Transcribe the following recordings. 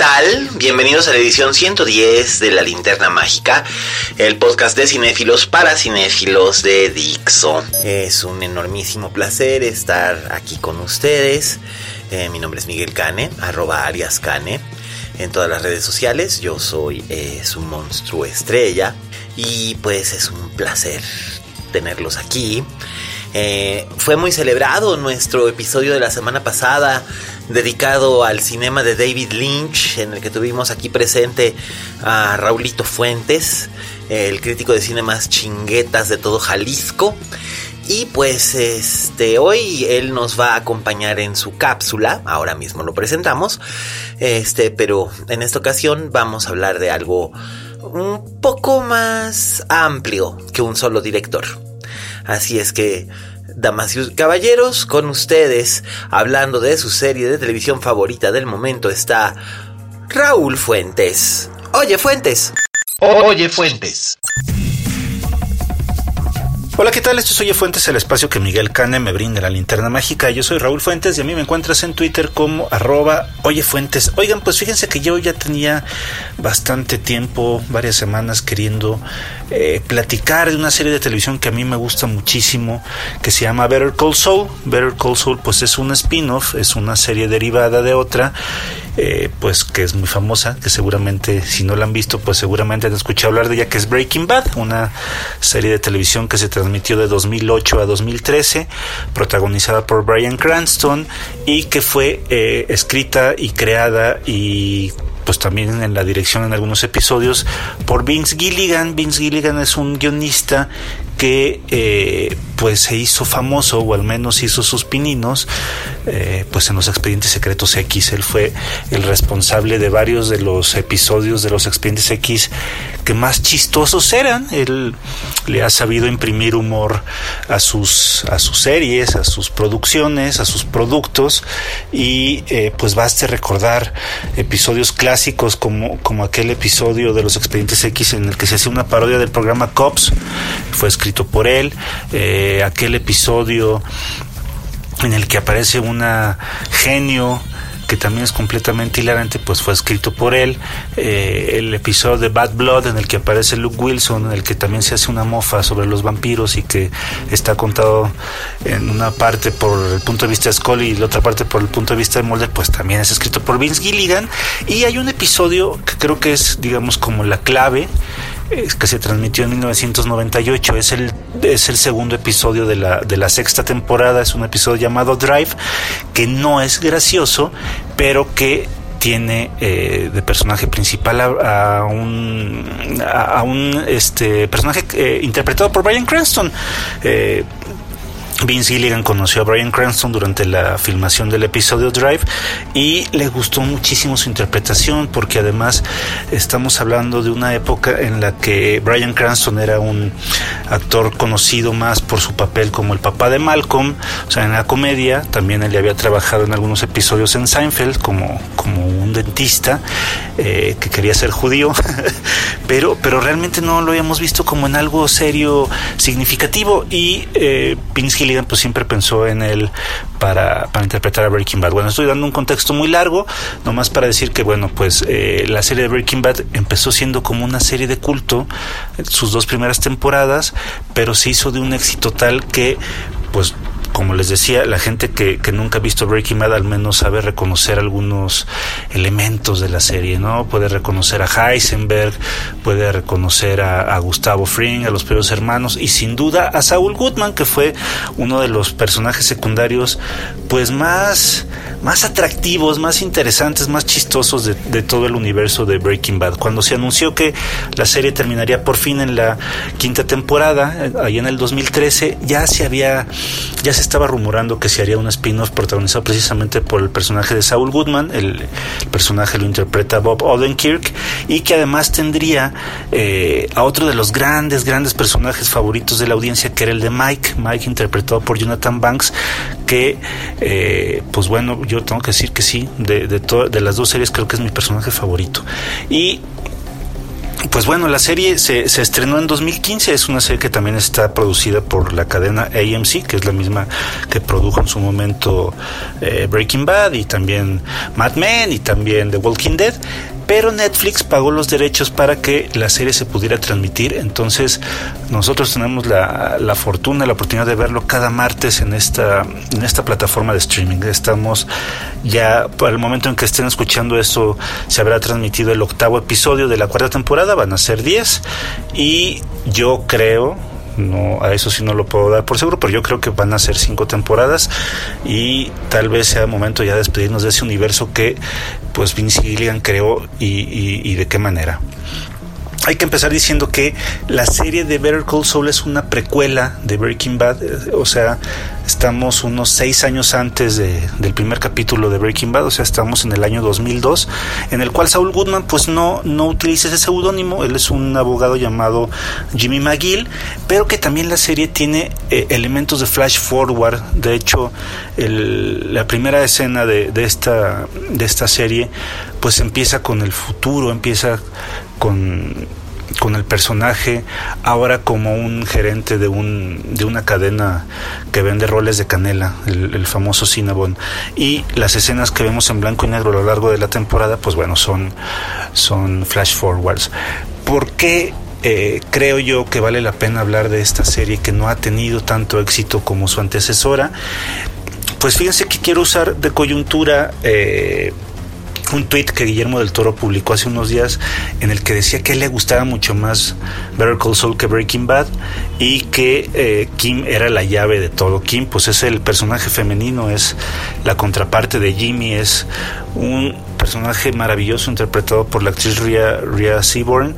Tal? Bienvenidos a la edición 110 de La Linterna Mágica, el podcast de cinéfilos para cinéfilos de Dixo. Es un enormísimo placer estar aquí con ustedes. Eh, mi nombre es Miguel Cane, arroba Arias Cane, en todas las redes sociales. Yo soy eh, su monstruo estrella y pues es un placer tenerlos aquí. Eh, fue muy celebrado nuestro episodio de la semana pasada dedicado al cinema de David Lynch, en el que tuvimos aquí presente a Raulito Fuentes, el crítico de cine más chinguetas de todo Jalisco. Y pues este hoy él nos va a acompañar en su cápsula, ahora mismo lo presentamos. Este, pero en esta ocasión vamos a hablar de algo un poco más amplio que un solo director. Así es que, damas y caballeros, con ustedes, hablando de su serie de televisión favorita del momento, está Raúl Fuentes. Oye, Fuentes. Oye, Fuentes. Hola, ¿qué tal? Esto es Oye Fuentes, el espacio que Miguel Cane me brinda la linterna mágica. Yo soy Raúl Fuentes y a mí me encuentras en Twitter como arroba Oye Fuentes. Oigan, pues fíjense que yo ya tenía bastante tiempo, varias semanas queriendo eh, platicar de una serie de televisión que a mí me gusta muchísimo, que se llama Better Call Saul. Better Call Saul pues es un spin-off, es una serie derivada de otra, eh, pues que es muy famosa, que seguramente si no la han visto, pues seguramente han escuchado hablar de ella, que es Breaking Bad, una serie de televisión que se transmitió de 2008 a 2013, protagonizada por Brian Cranston y que fue eh, escrita y creada y pues también en la dirección en algunos episodios por Vince Gilligan. Vince Gilligan es un guionista que eh, pues se hizo famoso o al menos hizo sus pininos eh, pues en los expedientes secretos X. Él fue el responsable de varios de los episodios de los expedientes X que más chistosos eran. Él le ha sabido imprimir humor a sus a sus series a sus producciones a sus productos. Y eh, pues baste recordar episodios clásicos como como aquel episodio de los expedientes X en el que se hace una parodia del programa Cops. Fue escrito por él, eh, aquel episodio en el que aparece una genio que también es completamente hilarante, pues fue escrito por él. Eh, el episodio de Bad Blood, en el que aparece Luke Wilson, en el que también se hace una mofa sobre los vampiros y que está contado en una parte por el punto de vista de Scully y la otra parte por el punto de vista de Mulder, pues también es escrito por Vince Gilligan. Y hay un episodio que creo que es, digamos, como la clave que se transmitió en 1998. Es el, es el segundo episodio de la, de la sexta temporada. Es un episodio llamado Drive, que no es gracioso, pero que tiene eh, de personaje principal a, un a, un este personaje eh, interpretado por Brian Cranston eh, Vince Gilligan conoció a Brian Cranston durante la filmación del episodio Drive y le gustó muchísimo su interpretación porque además estamos hablando de una época en la que Brian Cranston era un actor conocido más por su papel como el papá de Malcolm, o sea, en la comedia, también él había trabajado en algunos episodios en Seinfeld como, como un dentista eh, que quería ser judío, pero, pero realmente no lo habíamos visto como en algo serio, significativo. Y eh, Vince Gilligan pues siempre pensó en él para, para, interpretar a Breaking Bad. Bueno, estoy dando un contexto muy largo, nomás para decir que, bueno, pues eh, la serie de Breaking Bad empezó siendo como una serie de culto, sus dos primeras temporadas, pero se hizo de un éxito tal que, pues, como les decía, la gente que, que, nunca ha visto Breaking Bad al menos sabe reconocer algunos elementos de la serie, ¿no? Puede reconocer a Heisenberg, puede reconocer a, Gustavo Fring, a los primeros hermanos y sin duda a Saul Goodman, que fue uno de los personajes secundarios pues más, más atractivos, más interesantes, más chistosos de, de todo el universo de Breaking Bad. Cuando se anunció que la serie terminaría por fin en la quinta temporada, eh, ahí en el 2013, ya se había, ya estaba rumorando que se haría un spin-off protagonizado precisamente por el personaje de Saul Goodman, el, el personaje lo interpreta Bob Odenkirk, y que además tendría eh, a otro de los grandes, grandes personajes favoritos de la audiencia, que era el de Mike, Mike interpretado por Jonathan Banks, que, eh, pues bueno, yo tengo que decir que sí, de, de, de las dos series creo que es mi personaje favorito. Y pues bueno, la serie se, se, estrenó en 2015, es una serie que también está producida por la cadena AMC, que es la misma que produjo en su momento eh, Breaking Bad y también Mad Men y también The Walking Dead pero Netflix pagó los derechos para que la serie se pudiera transmitir, entonces nosotros tenemos la, la fortuna, la oportunidad de verlo cada martes en esta, en esta plataforma de streaming. Estamos ya, para el momento en que estén escuchando esto, se habrá transmitido el octavo episodio de la cuarta temporada, van a ser 10, y yo creo, no a eso sí no lo puedo dar por seguro, pero yo creo que van a ser cinco temporadas y tal vez sea momento ya de despedirnos de ese universo que pues Vince Gilligan creó y, y, y de qué manera. Hay que empezar diciendo que la serie de Better Call Saul es una precuela de Breaking Bad, o sea, estamos unos seis años antes de, del primer capítulo de Breaking Bad, o sea, estamos en el año 2002, en el cual Saul Goodman pues no, no utiliza ese seudónimo, él es un abogado llamado Jimmy McGill, pero que también la serie tiene eh, elementos de flash forward, de hecho, el, la primera escena de, de, esta, de esta serie pues empieza con el futuro, empieza con, con el personaje ahora como un gerente de, un, de una cadena que vende roles de canela, el, famoso Cinnabon. Y las escenas que vemos en blanco y negro a lo largo de la temporada, pues bueno, son, son flash forwards. ¿Por qué eh, creo yo que vale la pena hablar de esta serie que no ha tenido tanto éxito como su antecesora? Pues fíjense que quiero usar de coyuntura eh, un tweet que Guillermo del Toro publicó hace unos días en el que decía que le gustaba mucho más Better Call Saul que Breaking Bad y que eh, Kim era la llave de todo. Kim pues es el personaje femenino, es la contraparte de Jimmy, es un personaje maravilloso interpretado por la actriz Rhea, Rhea Seaborn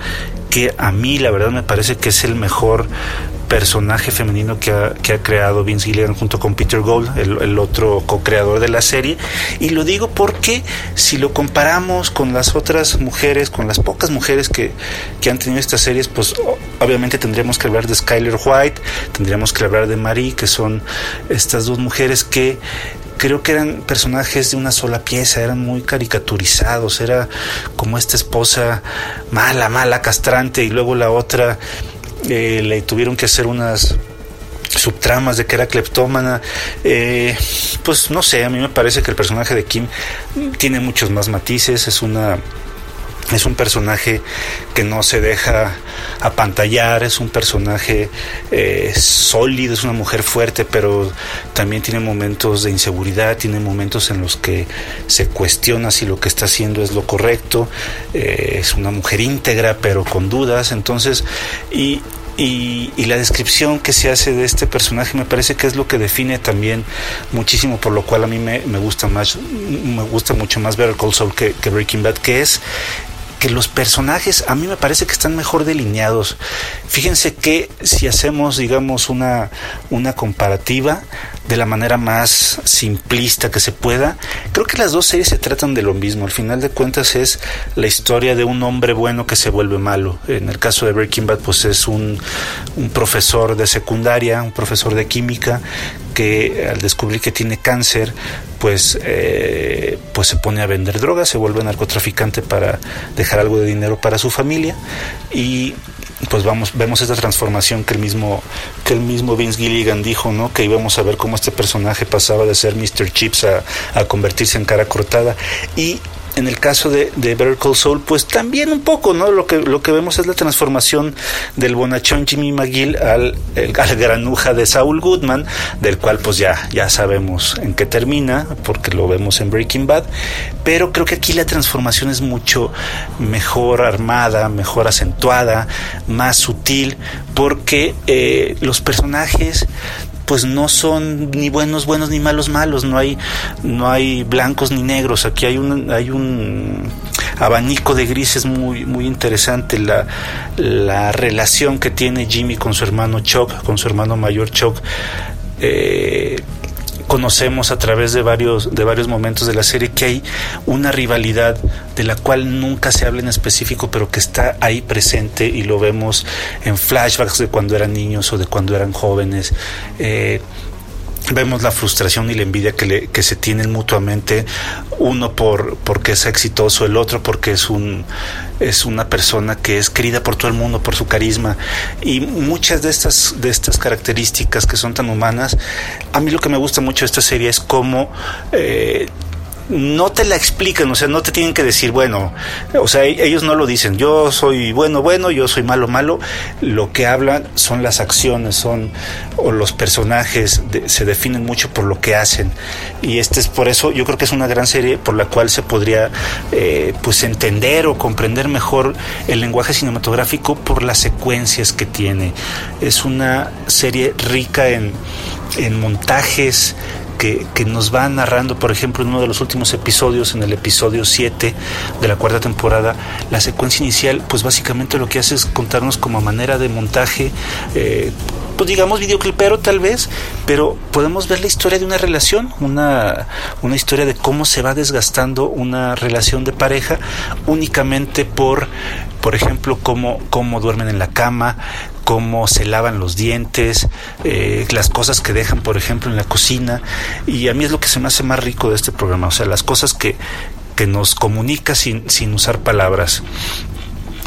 que a mí la verdad me parece que es el mejor personaje femenino que ha, que ha, creado Vince Gilligan junto con Peter Gold, el, el otro co-creador de la serie. Y lo digo porque si lo comparamos con las otras mujeres, con las pocas mujeres que, que han tenido estas series, pues obviamente tendríamos que hablar de Skyler White, tendríamos que hablar de Marie, que son estas dos mujeres que creo que eran personajes de una sola pieza, eran muy caricaturizados, era como esta esposa mala, mala, castrante, y luego la otra eh, le tuvieron que hacer unas subtramas de que era cleptómana. Eh, pues no sé, a mí me parece que el personaje de Kim tiene muchos más matices, es una es un personaje que no se deja apantallar, es un personaje eh, sólido, es una mujer fuerte, pero también tiene momentos de inseguridad, tiene momentos en los que se cuestiona si lo que está haciendo es lo correcto, eh, es una mujer íntegra, pero con dudas, entonces, y, y, la descripción que se hace de este personaje me parece que es lo que define también muchísimo, por lo cual a mí me, me gusta más, me gusta mucho más Better Call Saul que, que Breaking Bad, que es que los personajes a mí me parece que están mejor delineados. Fíjense que si hacemos, digamos, una, una comparativa de la manera más simplista que se pueda, creo que las dos series se tratan de lo mismo. Al final de cuentas es la historia de un hombre bueno que se vuelve malo. En el caso de Breaking Bad, pues es un, un profesor de secundaria, un profesor de química que al descubrir que tiene cáncer, pues, eh, pues se pone a vender drogas, se vuelve narcotraficante para dejar algo de dinero para su familia y pues vamos vemos esta transformación que el mismo que el mismo Vince Gilligan dijo no que íbamos a ver cómo este personaje pasaba de ser Mr. Chips a, a convertirse en cara cortada y en el caso de, de Better Call Saul, pues también un poco, ¿no? Lo que, lo que vemos es la transformación del bonachón Jimmy McGill al, el, al granuja de Saul Goodman, del cual pues ya, ya sabemos en qué termina, porque lo vemos en Breaking Bad, pero creo que aquí la transformación es mucho mejor armada, mejor acentuada, más sutil, porque eh, los personajes pues no son ni buenos buenos ni malos malos, no hay no hay blancos ni negros, aquí hay un hay un abanico de grises muy muy interesante. La, la relación que tiene Jimmy con su hermano Chuck, con su hermano mayor Chuck eh, conocemos a través de varios, de varios momentos de la serie que hay una rivalidad de la cual nunca se habla en específico, pero que está ahí presente y lo vemos en flashbacks de cuando eran niños o de cuando eran jóvenes. Eh, vemos la frustración y la envidia que, le, que se tienen mutuamente, uno por porque es exitoso, el otro porque es un es una persona que es querida por todo el mundo por su carisma. Y muchas de estas de estas características que son tan humanas, a mí lo que me gusta mucho de esta serie es cómo eh, no te la explican, o sea, no te tienen que decir, bueno, o sea, ellos no lo dicen, yo soy bueno, bueno, yo soy malo, malo, lo que hablan son las acciones, son, o los personajes se definen mucho por lo que hacen, y este es por eso, yo creo que es una gran serie por la cual se podría, eh, pues, entender o comprender mejor el lenguaje cinematográfico por las secuencias que tiene. Es una serie rica en, en montajes, que, nos va narrando, por ejemplo, en uno de los últimos episodios, en el episodio 7 de la cuarta temporada, la secuencia inicial, pues básicamente lo que hace es contarnos como manera de montaje, eh, pues digamos videoclipero tal vez, pero podemos ver la historia de una relación, una, una historia de cómo se va desgastando una relación de pareja únicamente por por ejemplo, cómo, cómo duermen en la cama, cómo se lavan los dientes, eh, las cosas que dejan, por ejemplo, en la cocina. Y a mí es lo que se me hace más rico de este programa, o sea, las cosas que, que nos comunica sin, sin usar palabras.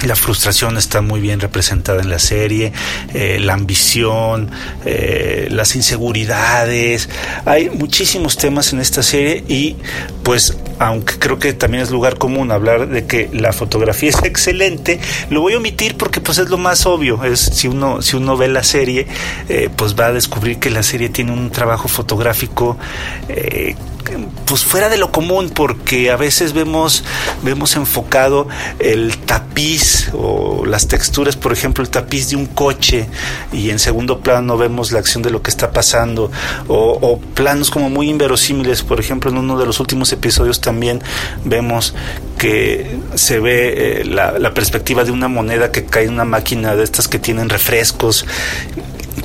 La frustración está muy bien representada en la serie, eh, la ambición, eh, las inseguridades. Hay muchísimos temas en esta serie y pues aunque creo que también es lugar común hablar de que la fotografía es excelente, lo voy a omitir porque pues es lo más obvio. Es si uno si uno ve la serie, eh, pues va a descubrir que la serie tiene un trabajo fotográfico pues fuera de lo común porque a veces vemos vemos enfocado el tapiz o las texturas por ejemplo el tapiz de un coche y en segundo plano vemos la acción de lo que está pasando o, planos como muy inverosímiles. Por ejemplo en uno de los últimos episodios también vemos que se ve eh, la, la perspectiva de una moneda que cae en una máquina de estas que tienen refrescos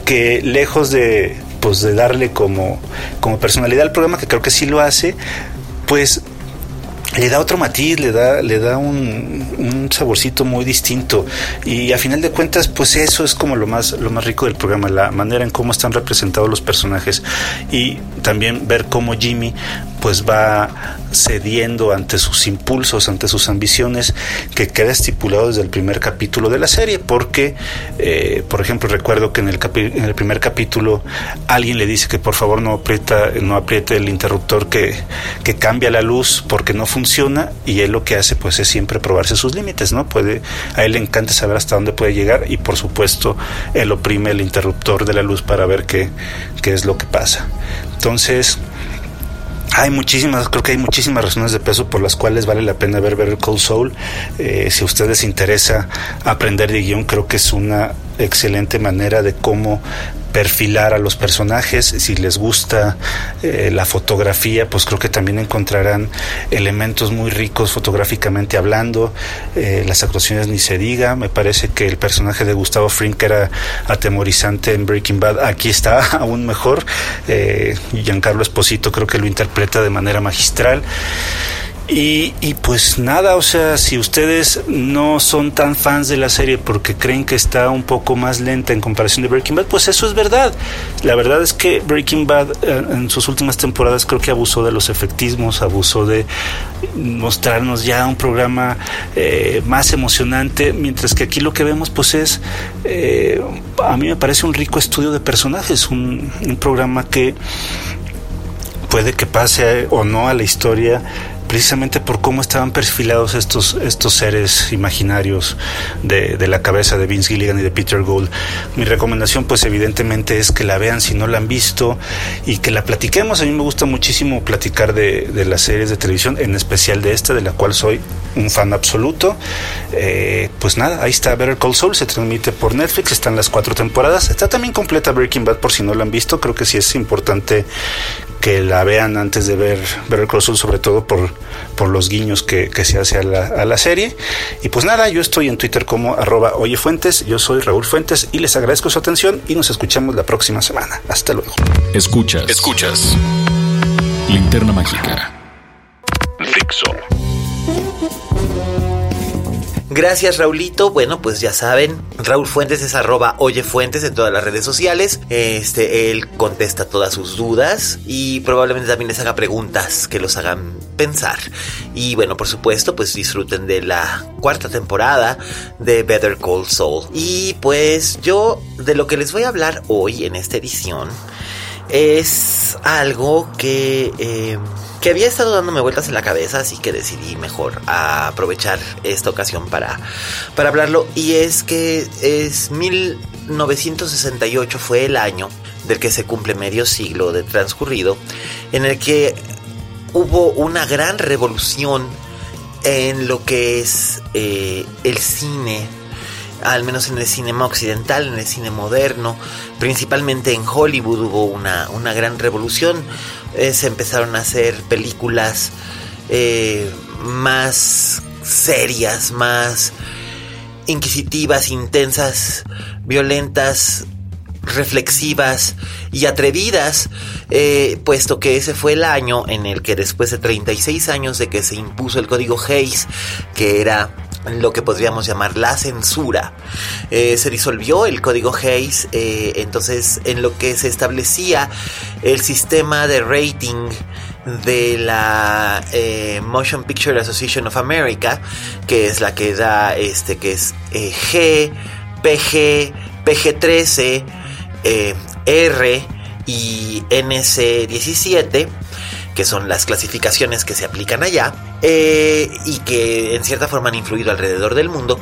que lejos de pues de darle como, como personalidad al programa, que creo que sí lo hace, pues le da otro matiz, le da, le da un, saborcito muy distinto. Y a final de cuentas, pues eso es como lo más, lo más rico del programa, la manera en cómo están representados los personajes. Y también ver cómo Jimmy pues va cediendo ante sus impulsos, ante sus ambiciones, que queda estipulado desde el primer capítulo de la serie, porque, eh, por ejemplo, recuerdo que en el, en el primer capítulo alguien le dice que por favor no aprieta, no apriete el interruptor que, que cambia la luz porque no funciona, y él lo que hace pues es siempre probarse sus límites, ¿no? Puede, a él le encanta saber hasta dónde puede llegar, y por supuesto él oprime el interruptor de la luz para ver qué, qué es lo que pasa. Entonces, hay muchísimas, creo que hay muchísimas razones de peso por las cuales vale la pena ver Better Call Soul. Eh, si a ustedes les interesa aprender de guion, creo que es una excelente manera de cómo perfilar a los personajes. Si les gusta eh, la fotografía, pues creo que también encontrarán elementos muy ricos fotográficamente hablando. Eh, las actuaciones ni se diga. Me parece que el personaje de Gustavo Frink era atemorizante en Breaking Bad. Aquí está aún mejor. Eh, Giancarlo Esposito creo que lo interpreta de manera magistral. Y, y, pues nada, o sea, si ustedes no son tan fans de la serie porque creen que está un poco más lenta en comparación de Breaking Bad, pues eso es verdad. La verdad es que Breaking Bad eh, en sus últimas temporadas creo que abusó de los efectismos, abusó de mostrarnos ya un programa eh, más emocionante, mientras que aquí lo que vemos pues es, eh, a mí me parece un rico estudio de personajes, un, un programa que puede que pase o no a la historia precisamente por cómo estaban perfilados estos, estos seres imaginarios de, de, la cabeza de Vince Gilligan y de Peter Gould. Mi recomendación pues evidentemente es que la vean si no la han visto y que la platiquemos. A mí me gusta muchísimo platicar de, de las series de televisión, en especial de esta, de la cual soy un fan absoluto. Eh, pues nada, ahí está Better Call Saul, se transmite por Netflix, están las cuatro temporadas. Está también completa Breaking Bad por si no la han visto. Creo que sí es importante que la vean antes de ver Better Call Saul, sobre todo por, por los guiños que, que se hace a la, a la, serie. Y pues nada, yo estoy en Twitter como arroba oyefuentes, yo soy Raúl Fuentes y les agradezco su atención y nos escuchamos la próxima semana. Hasta luego. Escuchas. Escuchas. Linterna Mágica. Fixo. Gracias Raulito. Bueno, pues ya saben, Raúl Fuentes es arroba Oye Fuentes en todas las redes sociales. Este, él contesta todas sus dudas y probablemente también les haga preguntas que los hagan pensar. Y bueno, por supuesto, pues disfruten de la cuarta temporada de Better Call Saul. Y pues yo de lo que les voy a hablar hoy en esta edición es algo que... Eh, que había estado dándome vueltas en la cabeza, así que decidí mejor aprovechar esta ocasión para, para hablarlo. Y es que es 1968 fue el año del que se cumple medio siglo de transcurrido, en el que hubo una gran revolución en lo que es eh, el cine al menos en el cinema occidental, en el cine moderno, principalmente en Hollywood hubo una, una gran revolución. Eh, se empezaron a hacer películas eh, más serias, más inquisitivas, intensas, violentas, reflexivas y atrevidas, eh, puesto que ese fue el año en el que después de 36 años de que se impuso el código Hayes, que era lo que podríamos llamar la censura. Eh, se disolvió el código Hayes, eh, entonces en lo que se establecía el sistema de rating de la eh, Motion Picture Association of America, que es la que da este, que es G, PG, PG13, R y NC17 que son las clasificaciones que se aplican allá eh, y que en cierta forma han influido alrededor del mundo.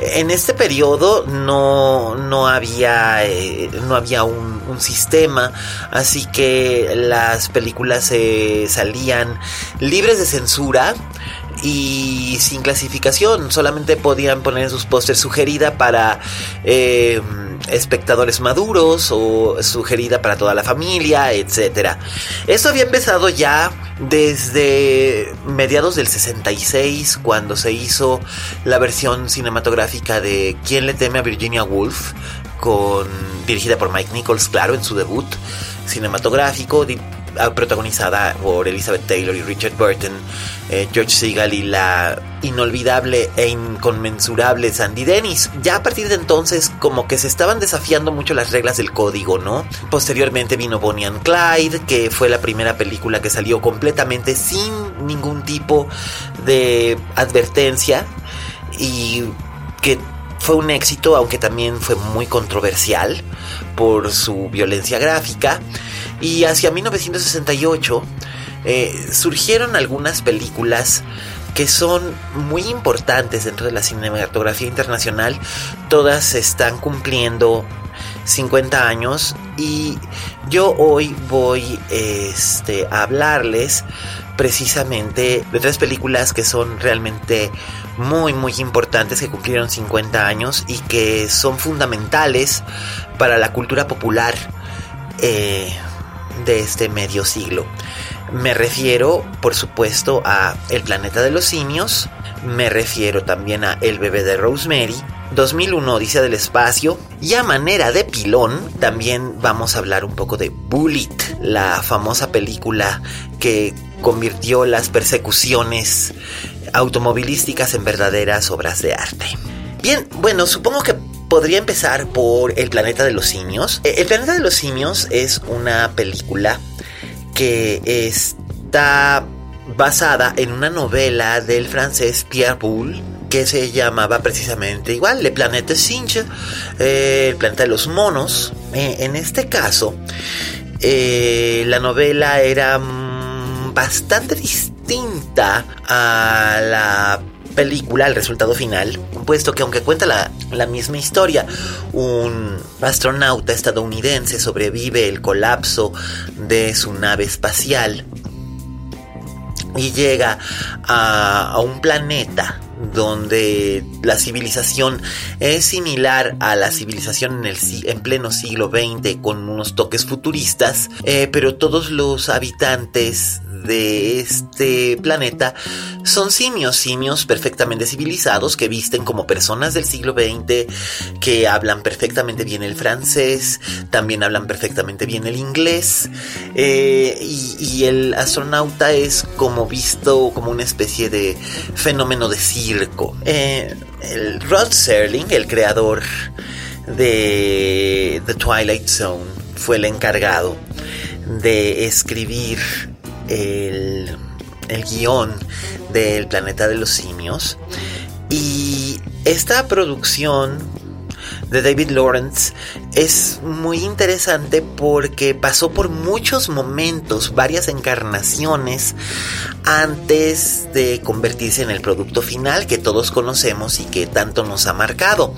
En este periodo no, no había, eh, no había un, sistema, así que las películas se salían libres de censura y sin clasificación, solamente podían poner sus pósters sugerida para... Eh, espectadores maduros o sugerida para toda la familia, etc. Esto había empezado ya desde mediados del 66 cuando se hizo la versión cinematográfica de ¿Quién le teme a Virginia Woolf? con dirigida por Mike Nichols, claro, en su debut cinematográfico protagonizada por Elizabeth Taylor y Richard Burton, eh, George Segal y la inolvidable e inconmensurable Sandy Dennis. Ya a partir de entonces como que se estaban desafiando mucho las reglas del código, ¿no? Posteriormente vino Bonnie and Clyde, que fue la primera película que salió completamente sin ningún tipo de advertencia y que fue un éxito, aunque también fue muy controversial por su violencia gráfica. Y hacia 1968 eh, surgieron algunas películas que son muy importantes dentro de la cinematografía internacional. Todas están cumpliendo 50 años y yo hoy voy este, a hablarles precisamente de tres películas que son realmente muy muy importantes que cumplieron 50 años y que son fundamentales para la cultura popular eh, de este medio siglo. Me refiero, por supuesto, a El planeta de los simios, me refiero también a El bebé de Rosemary, 2001 Odisea del Espacio y a manera de pilón también vamos a hablar un poco de Bullet, la famosa película que convirtió las persecuciones automovilísticas en verdaderas obras de arte. Bien, bueno, supongo que podría empezar por El planeta de los simios. Eh, El planeta de los simios es una película que está basada en una novela del francés Pierre Boulle que se llamaba precisamente igual, Le Planète Singe, eh, el planeta de los monos. Eh, en este caso, la novela era mm, bastante distinta a la película, el resultado final, puesto que aunque cuenta la, la, misma historia, un astronauta estadounidense sobrevive el colapso de su nave espacial y llega a, a un planeta donde la civilización es similar a la civilización en, el, en pleno siglo XX con unos toques futuristas, eh, pero todos los habitantes de este planeta son simios, simios perfectamente civilizados que visten como personas del siglo XX, que hablan perfectamente bien el francés, también hablan perfectamente bien el inglés, eh, y, el astronauta es como visto como una especie de fenómeno de Eh, el Rod Serling, el creador de The Twilight Zone, fue el encargado de escribir el, el guion del planeta de los simios. Y esta producción de David Lawrence es muy interesante porque pasó por muchos momentos, varias encarnaciones antes de convertirse en el producto final que todos conocemos y que tanto nos ha marcado.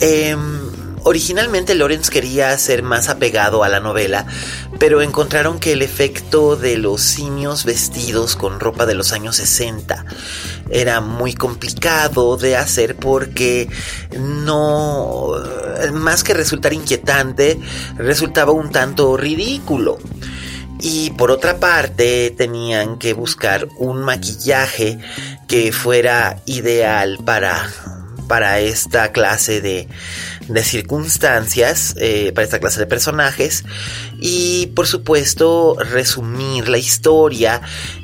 Em, Originalmente Lawrence quería ser más apegado a la novela, pero encontraron que el efecto de los simios vestidos con ropa de los años 60 era muy complicado de hacer porque no, más que resultar inquietante, resultaba un tanto ridículo. Y por otra parte tenían que buscar un maquillaje que fuera ideal para, para esta clase de, de circunstancias eh, para esta clase de personajes y por supuesto resumir la historia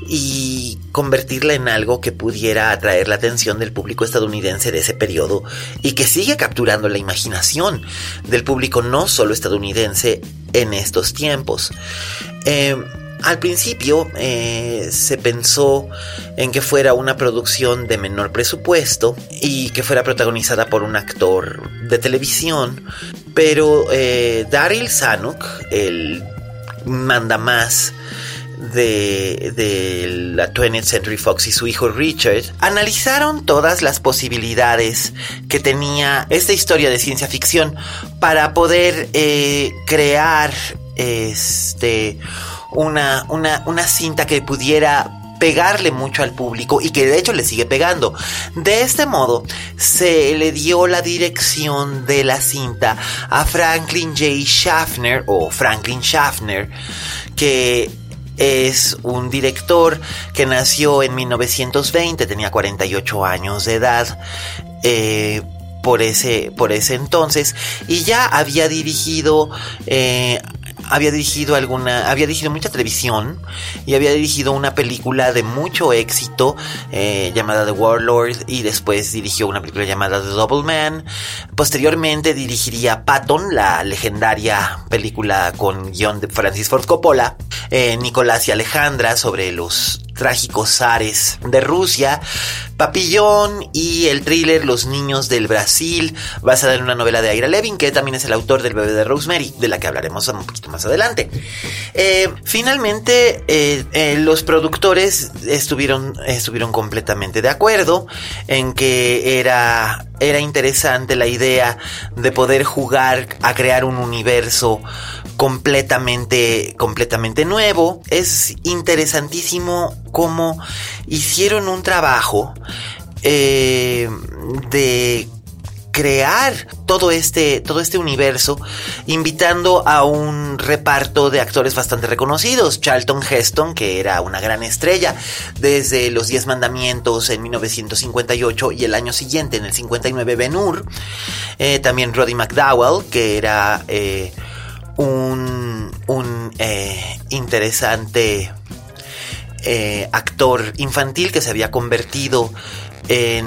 y convertirla en algo que pudiera atraer la atención del público estadounidense de ese periodo y que sigue capturando la imaginación del público no solo estadounidense en estos tiempos. Eh, al principio eh, se pensó en que fuera una producción de menor presupuesto y que fuera protagonizada por un actor de televisión, pero eh, Daryl Zanuck, el mandamás de, de la 20th Century Fox y su hijo Richard analizaron todas las posibilidades que tenía esta historia de ciencia ficción para poder eh, crear este una, una, una cinta que pudiera pegarle mucho al público y que de hecho le sigue pegando. De este modo, se le dio la dirección de la cinta a Franklin J. Schaffner o Franklin Schaffner, que es un director que nació en 1920, tenía 48 años de edad. Eh, por ese, por ese entonces y ya había dirigido eh, había dirigido alguna, había dirigido mucha televisión y había dirigido una película de mucho éxito eh, llamada The Warlord y después dirigió una película llamada The Double Man. Posteriormente dirigiría Patton, la legendaria película con guion de Francis Ford Coppola, eh, Nicolás y Alejandra sobre los trágicos zares de Rusia, Papillón y el thriller Los Niños del Brasil, basada en una novela de Ira Levin, que también es el autor del bebé de Rosemary, de la que hablaremos un poquito más adelante. Eh, finalmente, eh, eh, los productores estuvieron, estuvieron completamente de acuerdo en que era, era interesante la idea de poder jugar a crear un universo completamente, completamente nuevo. Es interesantísimo cómo hicieron un trabajo eh, de crear todo este, todo este universo, invitando a un reparto de actores bastante reconocidos. Charlton Heston, que era una gran estrella desde Los Diez Mandamientos en 1958 y el año siguiente, en el 59, Ben Hur. También Roddy McDowell, que era eh, un, un interesante actor infantil que se había convertido en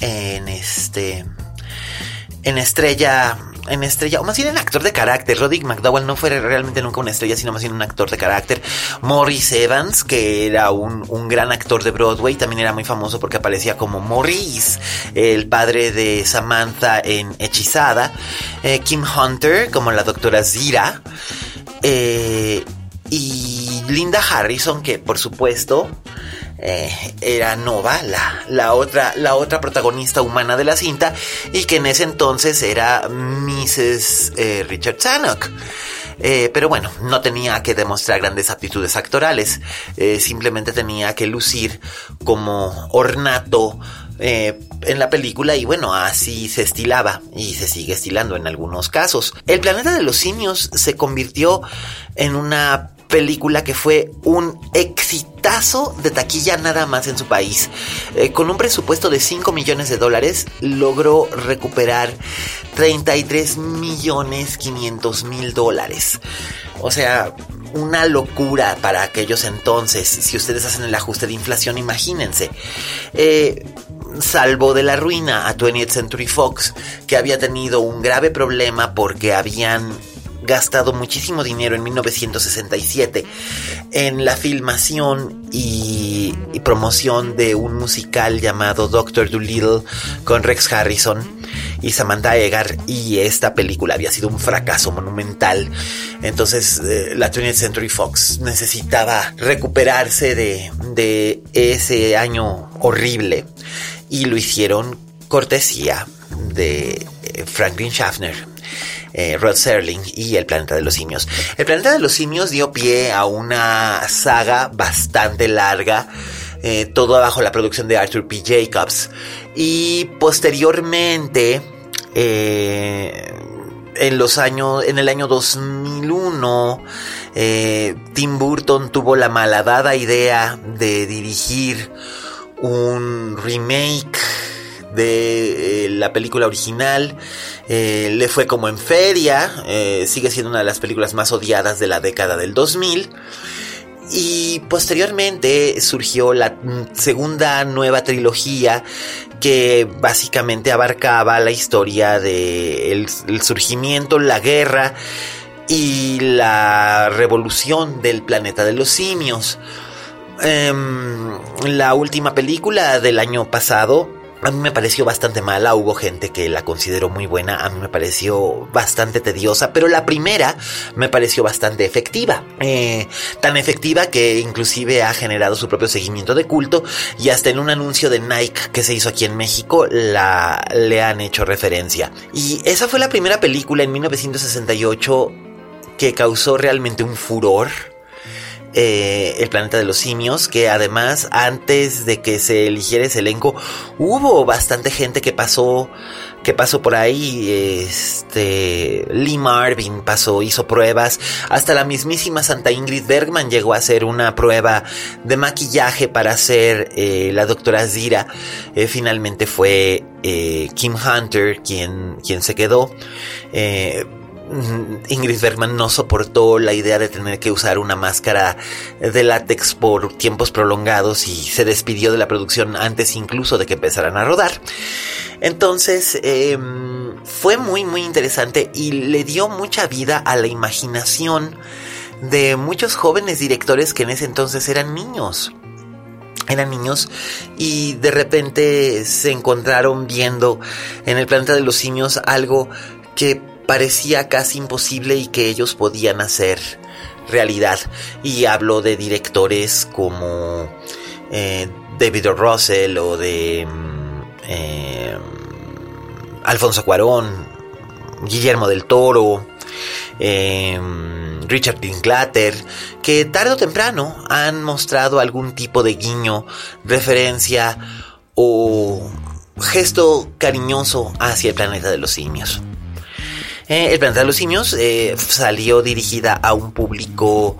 en este en estrella en estrella, o más bien en actor de carácter. Roddick McDowell no fue realmente nunca una estrella, sino más bien un actor de carácter. Morris Evans, que era un, un gran actor de Broadway, también era muy famoso porque aparecía como Morris, el padre de Samantha en Hechizada. Eh, Kim Hunter, como la doctora Zira. Eh, y Linda Harrison, que por supuesto eh, era Nova, la, otra, la otra protagonista humana de la cinta, y que en ese entonces era Mrs. Eh, Richard Zanuck. Eh, pero bueno, no tenía que demostrar grandes aptitudes actorales, simplemente tenía que lucir como ornato en la película y bueno, así se estilaba y se sigue estilando en algunos casos. El planeta de los simios se convirtió en una película que fue un exitazo de taquilla nada más en su país. Eh, con un presupuesto de 5 millones de dólares, logró recuperar 33 millones 500 mil dólares. O sea, una locura para aquellos entonces. Si ustedes hacen el ajuste de inflación, imagínense. Eh, salvo de la ruina a 20th Century Fox, que había tenido un grave problema porque habían gastado muchísimo dinero en 1967 en la filmación y, promoción de un musical llamado Doctor Dolittle con Rex Harrison y Samantha Egar y esta película había sido un fracaso monumental. Entonces eh, la 20th Century Fox necesitaba recuperarse de, de ese año horrible y lo hicieron cortesía de eh, Franklin Schaffner eh, Rod Serling y El Planeta de los Simios. El Planeta de los Simios dio pie a una saga bastante larga. Eh, todo bajo la producción de Arthur P. Jacobs. Y posteriormente, eh, en los años, en el año 2001, Tim Burton tuvo la malhadada idea de dirigir un remake de la película original eh, le fue como en feria, eh, sigue siendo una de las películas más odiadas de la década del 2000. Y posteriormente surgió la segunda nueva trilogía que básicamente abarcaba la historia del el surgimiento, la guerra y la revolución del planeta de los simios. Em, la última película del año pasado a mí me pareció bastante mala, hubo gente que la consideró muy buena, a mí me pareció bastante tediosa, pero la primera me pareció bastante efectiva. Eh, tan efectiva que inclusive ha generado su propio seguimiento de culto y hasta en un anuncio de Nike que se hizo aquí en México la, le han hecho referencia. Y esa fue la primera película en 1968 que causó realmente un furor eh, el planeta de los simios, que además antes de que se eligiera ese elenco hubo bastante gente que pasó que pasó por ahí, este Lee Marvin pasó, hizo pruebas, hasta la mismísima Santa Ingrid Bergman llegó a hacer una prueba de maquillaje para ser eh, la doctora Zira, eh, finalmente fue Kim Hunter quien, quien se quedó. Ingrid Bergman no soportó la idea de tener que usar una máscara de látex por tiempos prolongados y se despidió de la producción antes incluso de que empezaran a rodar. Entonces em, fue muy muy interesante y le dio mucha vida a la imaginación de muchos jóvenes directores que en ese entonces eran niños eran niños y de repente se encontraron viendo en el planeta de los simios algo que parecía casi imposible y que ellos podían hacer realidad. Y hablo de directores como eh, David o. Russell o de mm, eh, Alfonso Cuarón, Guillermo del Toro, eh, Richard Linklater, que tarde o temprano han mostrado algún tipo de guiño, referencia o gesto cariñoso hacia el planeta de los simios. Eh, el planeta de los simios eh, salió dirigida a un público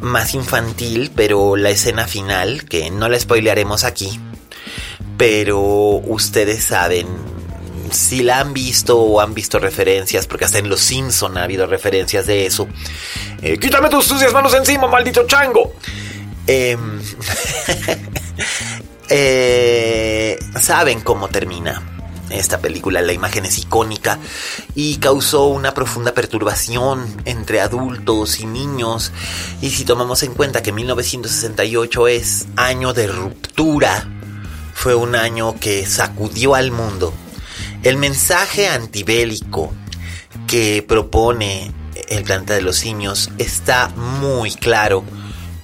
más infantil, pero la escena final, que no la spoilearemos aquí, pero ustedes saben si la han visto o han visto referencias, porque hasta en Los Simpson ha habido referencias de eso. Eh, Quítame tus sucias manos encima, maldito chango. Em, saben cómo termina esta película, la imagen es icónica y causó una profunda perturbación entre adultos y niños. Y si tomamos en cuenta que 1968 es año de ruptura, fue un año que sacudió al mundo. El mensaje antibélico que propone el planeta de los simios está muy claro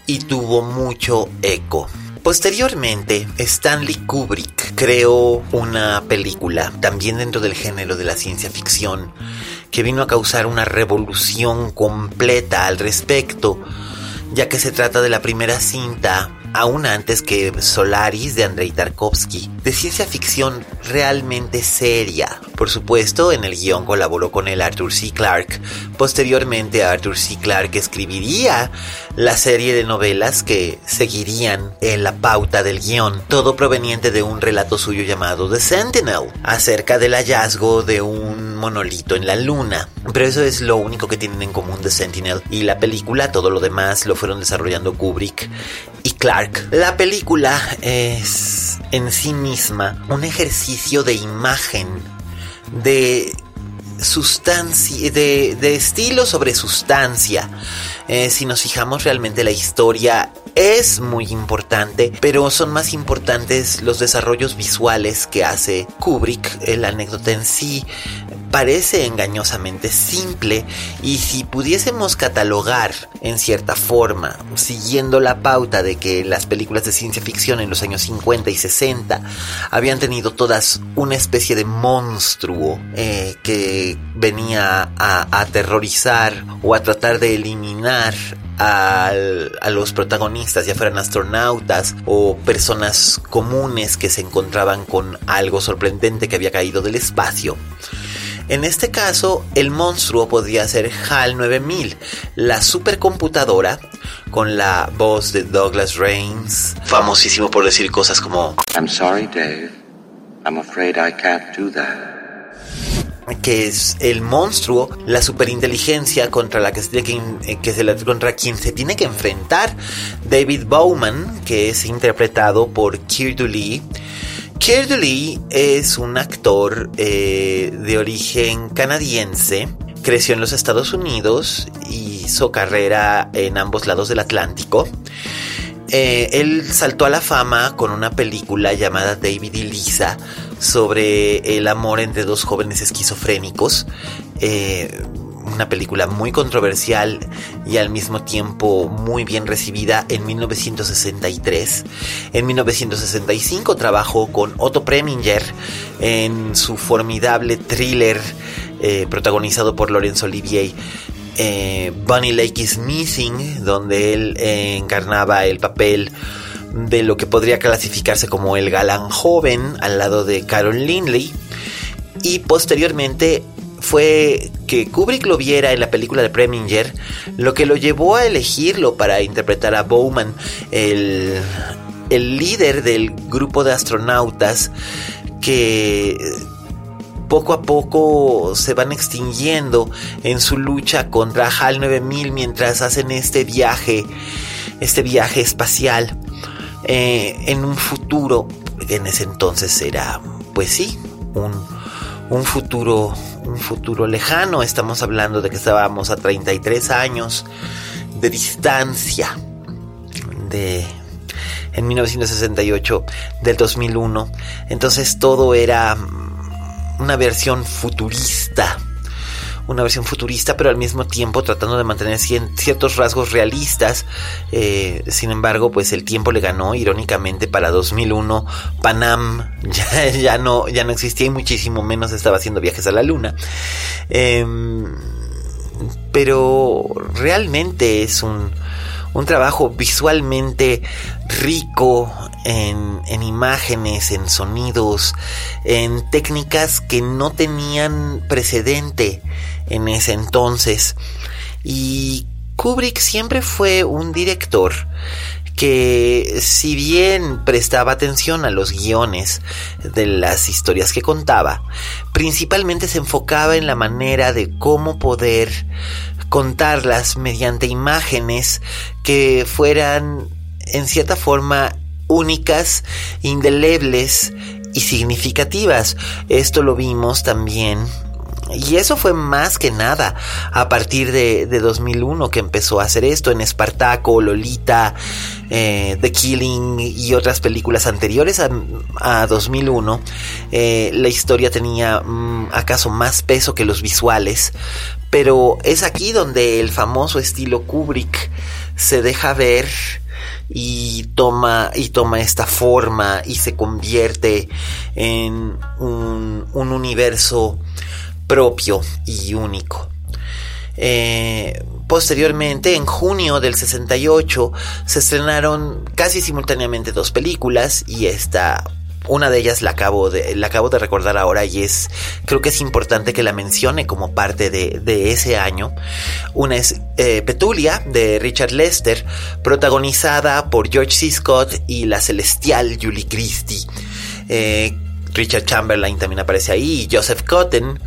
y tuvo mucho eco. Posteriormente, Stanley Kubrick creó una película, también dentro del género de la ciencia ficción, que vino a causar una revolución completa al respecto, ya que se trata de la primera cinta aún antes que Solaris de Andrei Tarkovsky, de ciencia ficción realmente seria. Por supuesto, en el guion colaboró con el Arthur C. Clarke. Posteriormente, Arthur C. Clarke escribiría la serie de novelas que seguirían en la pauta del guion, todo proveniente de un relato suyo llamado The Sentinel, acerca del hallazgo de un monolito en la luna. Pero eso es lo único que tienen en común The Sentinel y la película, todo lo demás lo fueron desarrollando Kubrick y Clark. La película es en sí misma un ejercicio de imagen, de sustancia, de, de estilo sobre sustancia. Eh, si nos fijamos realmente la historia es muy importante, pero son más importantes los desarrollos visuales que hace Kubrick, la anécdota en sí parece engañosamente simple y si pudiésemos catalogar en cierta forma, siguiendo la pauta de que las películas de ciencia ficción en los años 50 y 60 habían tenido todas una especie de monstruo eh, que venía a, aterrorizar o a tratar de eliminar a los protagonistas, ya fueran astronautas o personas comunes que se encontraban con algo sorprendente que había caído del espacio. En este caso, el monstruo podría ser HAL 9000, la supercomputadora con la voz de Douglas Rains, famosísimo por decir cosas como I'm sorry, Dave. I'm afraid I can't do that que es el monstruo, la superinteligencia contra la que se tiene que, que se, contra quien se tiene que enfrentar David Bowman, que es interpretado por Keir Lee Keir es un actor eh, de origen canadiense. Creció en los Estados Unidos y hizo carrera en ambos lados del Atlántico. Eh, él saltó a la fama con una película llamada David y Lisa sobre el amor entre dos jóvenes esquizofrénicos. Eh, una película muy controversial y al mismo tiempo muy bien recibida en 1963. En 1965 trabajó con Otto Preminger en su formidable thriller eh, protagonizado por Laurence Olivier. Eh, Bunny Lake is Missing, donde él eh, encarnaba el papel de lo que podría clasificarse como el galán joven al lado de Carol Lindley. Y posteriormente fue que Kubrick lo viera en la película de Preminger, lo que lo llevó a elegirlo para interpretar a Bowman, el, el líder del grupo de astronautas que poco a poco se van extinguiendo en su lucha contra HAL 9000 mientras hacen este viaje, este viaje espacial eh, en un futuro que en ese entonces era, pues sí, un, un futuro un futuro lejano. Estamos hablando de que estábamos a 33 años de distancia de en 1968 del 2001. Entonces todo era una versión futurista una versión futurista, pero al mismo tiempo tratando de mantener ciertos rasgos realistas. Eh, sin embargo, pues el tiempo le ganó, irónicamente, para 2001. Panam ya, ya, no, ya no existía y muchísimo menos estaba haciendo viajes a la luna. Em, pero realmente es un, un trabajo visualmente rico en, en, imágenes, en sonidos, en técnicas que no tenían precedente en ese entonces. Y Kubrick siempre fue un director que si bien prestaba atención a los guiones de las historias que contaba, principalmente se enfocaba en la manera de cómo poder contarlas mediante imágenes que fueran en cierta forma únicas, indelebles y significativas. Esto lo vimos también y eso fue más que nada a partir de, 2001 que empezó a hacer esto en Espartaco, Lolita, eh, The Killing y otras películas anteriores a, 2001. Eh, la historia tenía mm, acaso más peso que los visuales pero es aquí donde el famoso estilo Kubrick se deja ver y toma y toma esta forma y se convierte en un, universo propio y único. Eh, posteriormente, en junio del 68, se estrenaron casi simultáneamente dos películas y esta una de ellas la acabo de, recordar ahora y es, creo que es importante que la mencione como parte de, de ese año. Una es eh, Petulia de Richard Lester, protagonizada por George C. Scott y la celestial Julie Christie. Eh, Richard Chamberlain también aparece ahí, y Joseph Cotton.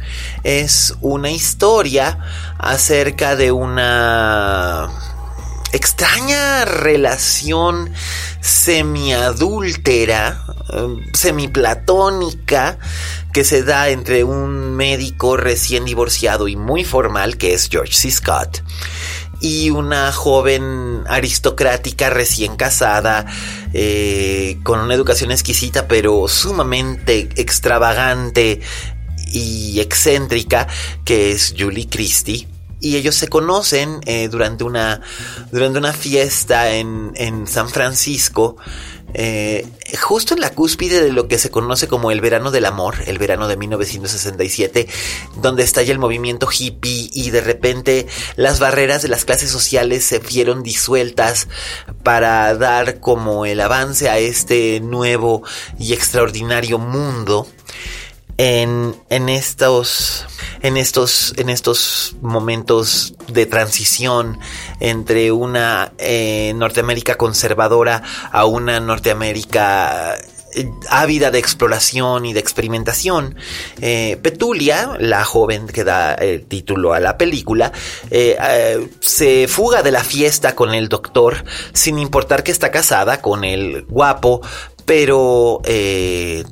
Es una historia acerca de una extraña relación semiadúltera, eh, semiplatónica, que se da entre un médico recién divorciado y muy formal, que es George C. Scott, y una joven aristocrática recién casada, eh, con una educación exquisita, pero sumamente extravagante y excéntrica, que es Julie Christie. Y ellos se conocen eh, durante, una, durante una fiesta en, en San Francisco, eh, justo en la cúspide de lo que se conoce como el verano del amor, el verano de 1967, donde estalla el movimiento hippie y de repente las barreras de las clases sociales se vieron disueltas para dar como el avance a este nuevo y extraordinario mundo en, en, estos, en, estos, en estos momentos de transición entre una eh, Norteamérica conservadora a una Norteamérica eh, ávida de exploración y de experimentación. Eh, Petulia, la joven que da el título a la película, se fuga de la fiesta con el doctor sin importar que está casada con el guapo pero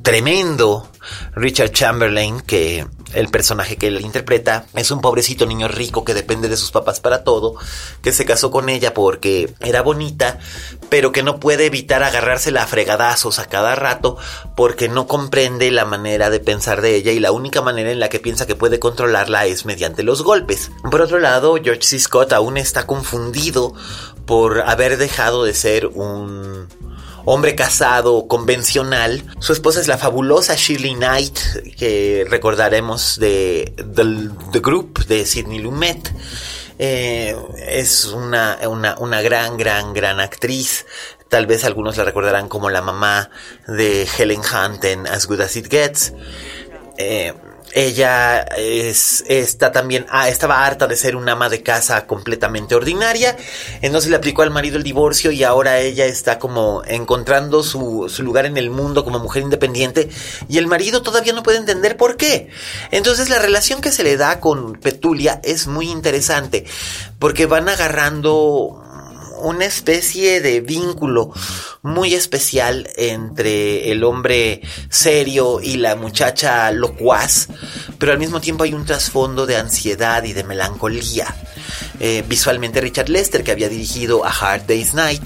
tremendo Richard Chamberlain, que el personaje que él interpreta es un pobrecito niño rico que depende de sus papás para todo, que se casó con ella porque era bonita, pero que no puede evitar agarrársela a fregadazos a cada rato porque no comprende la manera de pensar de ella y la única manera en la que piensa que puede controlarla es mediante los golpes. Por otro lado, George C. Scott aún está confundido por haber dejado de ser un hombre casado convencional. Su esposa es la fabulosa Shirley Knight, que recordaremos de The, Group de Sidney Lumet. Eh, es una, una, gran, gran, gran actriz. Tal vez algunos la recordarán como la mamá de Helen Hunt en As Good As It Gets. Eh, ella es, está también, ah, estaba harta de ser una ama de casa completamente ordinaria, entonces le aplicó al marido el divorcio y ahora ella está como encontrando su, su lugar en el mundo como mujer independiente y el marido todavía no puede entender por qué. Entonces la relación que se le da con Petulia es muy interesante porque van agarrando una especie de vínculo muy especial entre el hombre serio y la muchacha locuaz, pero al mismo tiempo hay un trasfondo de ansiedad y de melancolía. Eh, visualmente Richard Lester, que había dirigido a Hard Day's Night,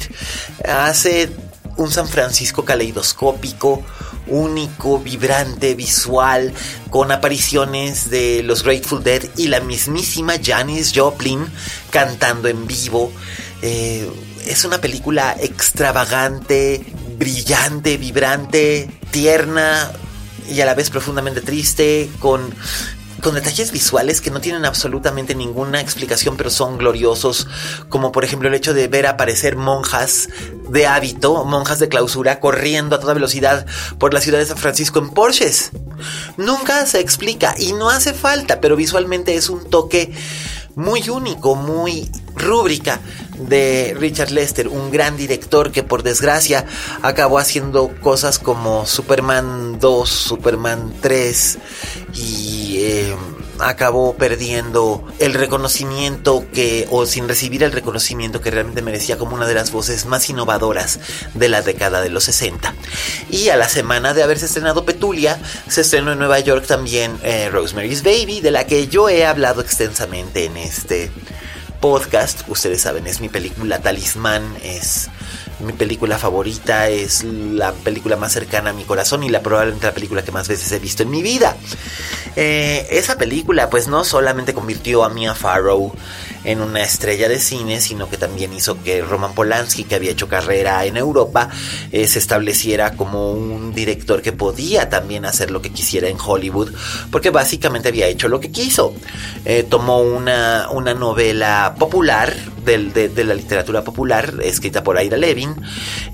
hace un San Francisco caleidoscópico, único, vibrante, visual, con apariciones de los Grateful Dead y la mismísima Janis Joplin cantando en vivo. Eh, es una película extravagante, brillante, vibrante, tierna y a la vez profundamente triste, con con detalles visuales que no tienen absolutamente ninguna explicación, pero son gloriosos, como por ejemplo el hecho de ver aparecer monjas de hábito, monjas de clausura, corriendo a toda velocidad por la ciudad de San Francisco en Porsches. Nunca se explica y no hace falta, pero visualmente es un toque muy único, muy rúbrica de Richard Lester, un gran director que por desgracia acabó haciendo cosas como Superman 2, Superman 3 y eh, acabó perdiendo el reconocimiento que, o sin recibir el reconocimiento que realmente merecía como una de las voces más innovadoras de la década de los 60. Y a la semana de haberse estrenado Petulia, se estrenó en Nueva York también eh, Rosemary's Baby, de la que yo he hablado extensamente en este podcast. Ustedes saben, es mi película talismán, es mi película favorita, es la película más cercana a mi corazón y la probablemente la película que más veces he visto en mi vida. Eh, esa película pues no solamente convirtió a Mia Farrow en una estrella de cine, sino que también hizo que Roman Polanski, que había hecho carrera en Europa, eh, se estableciera como un director que podía también hacer lo que quisiera en Hollywood, porque básicamente había hecho lo que quiso. Eh, tomó una, una novela popular, de, la literatura popular, escrita por Ira Levin,